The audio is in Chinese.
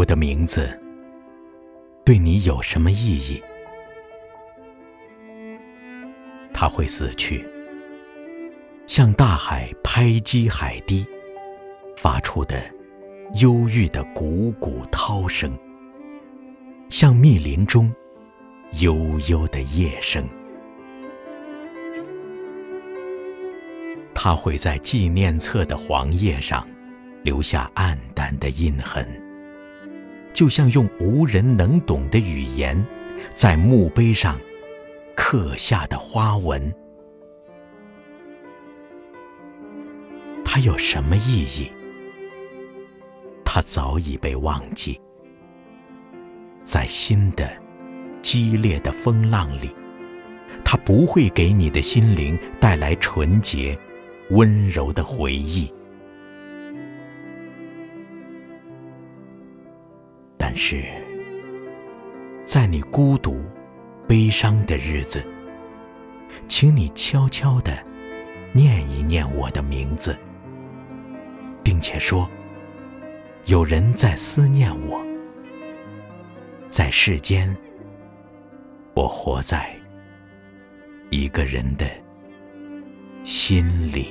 我的名字对你有什么意义？它会死去，像大海拍击海堤发出的忧郁的汩汩涛声，像密林中悠悠的夜声。它会在纪念册的黄页上留下暗淡的印痕，就像用无人能懂的语言在墓碑上刻下的花纹。它有什么意义？它早已被忘记，在新的激烈的风浪里，它不会给你的心灵带来纯洁。温柔的回忆，但是，在你孤独、悲伤的日子，请你悄悄的念一念我的名字，并且说：“有人在思念我，在世间，我活在一个人的心里。”